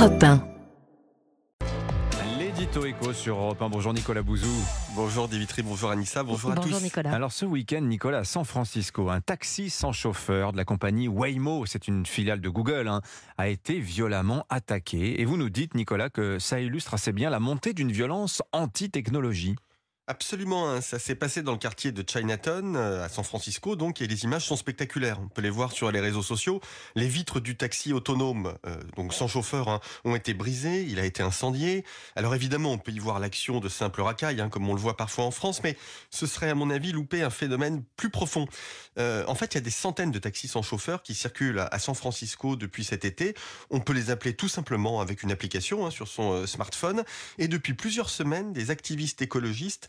Europe 1. L'édito éco sur Europe 1. Bonjour Nicolas Bouzou. Bonjour Dimitri, bonjour Anissa, bonjour à Bonjour tous. Nicolas. Alors ce week-end, Nicolas, à San Francisco, un taxi sans chauffeur de la compagnie Waymo, c'est une filiale de Google, hein, a été violemment attaqué. Et vous nous dites, Nicolas, que ça illustre assez bien la montée d'une violence anti-technologie. Absolument, hein, ça s'est passé dans le quartier de Chinatown, euh, à San Francisco, donc, et les images sont spectaculaires. On peut les voir sur les réseaux sociaux. Les vitres du taxi autonome, euh, donc sans chauffeur, hein, ont été brisées, il a été incendié. Alors évidemment, on peut y voir l'action de simples racailles, hein, comme on le voit parfois en France, mais ce serait à mon avis louper un phénomène plus profond. Euh, en fait, il y a des centaines de taxis sans chauffeur qui circulent à San Francisco depuis cet été. On peut les appeler tout simplement avec une application sur son smartphone. Et depuis plusieurs semaines, des activistes écologistes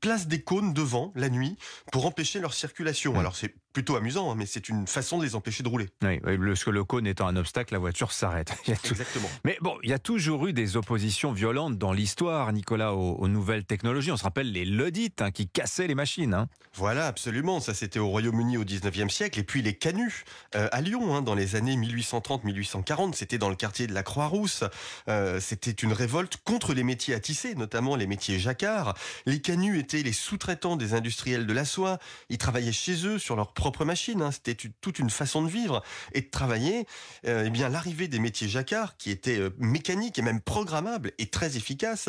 placent des cônes devant la nuit pour empêcher leur circulation. Alors c'est plutôt amusant, hein, mais c'est une façon de les empêcher de rouler. Oui, oui, le, le cône étant un obstacle, la voiture s'arrête. Exactement. Mais bon, il y a toujours eu des oppositions violentes dans l'histoire, Nicolas, aux, aux nouvelles technologies. On se rappelle les Luddites hein, qui cassaient les machines. hein. Voilà, absolument. Ça, c'était au Royaume-Uni au 19e siècle. Et puis les canuts euh, à Lyon, dans les années 1830-1840, c'était dans le quartier de la Croix-Rousse. Euh, c'était une révolte contre les métiers à tisser, notamment les métiers jacquards. Les canuts étaient les sous-traitants des industriels de la soie. Ils travaillaient chez eux sur leurs propres machines. hein. C'était toute une façon de vivre et de travailler. Euh, eh bien, l'arrivée des métiers jacquards, qui étaient euh, mécaniques et même programmables et très efficaces,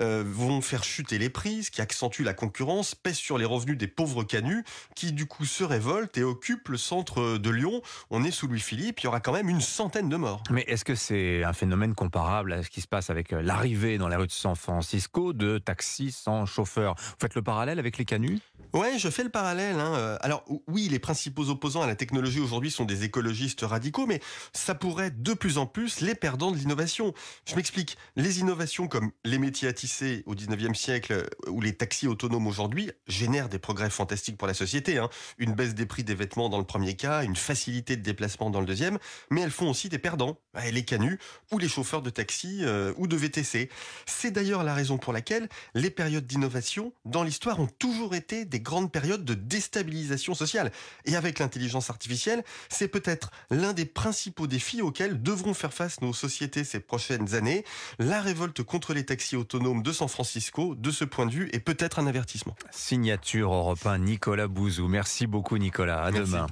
euh, vont faire chuter les prix, ce qui accentue la concurrence, pèse sur les revenus des pauvres canuts, qui du coup se révoltent et occupent le centre de Lyon. On est sous Louis-Philippe, il y aura quand même une centaine de morts. Mais est-ce que c'est un phénomène comparable à ce qui se passe avec euh, l'arrivée dans les rues de San Francisco de taxis sans chauffeur? Vous faites le parallèle avec les canuts? Ouais, je fais le parallèle. hein. Euh, Alors ou- oui, les principaux opposants à la technologie aujourd'hui sont des écologistes radicaux, mais ça pourrait de plus en plus les perdants de l'innovation. Je m'explique. Les innovations comme les métiers à tisser au 19e siècle euh, ou les taxis autonomes aujourd'hui génèrent des progrès fantastiques pour la société. hein. Une baisse des prix des vêtements dans le premier cas, une facilité de déplacement dans le deuxième, mais elles font aussi des perdants. Les canuts ou les chauffeurs de taxi euh, ou de VTC. C'est d'ailleurs la raison pour laquelle les périodes d'innovation dans l'histoire ont toujours été des grandes périodes de déstabilisation sociale. Et avec l'intelligence artificielle, c'est peut-être l'un des principaux défis auxquels devront faire face nos sociétés ces prochaines années. La révolte contre les taxis autonomes de San Francisco, de ce point de vue, est peut-être un avertissement. Signature Europe 1, Nicolas Bouzou. Merci beaucoup Nicolas. À Merci. demain.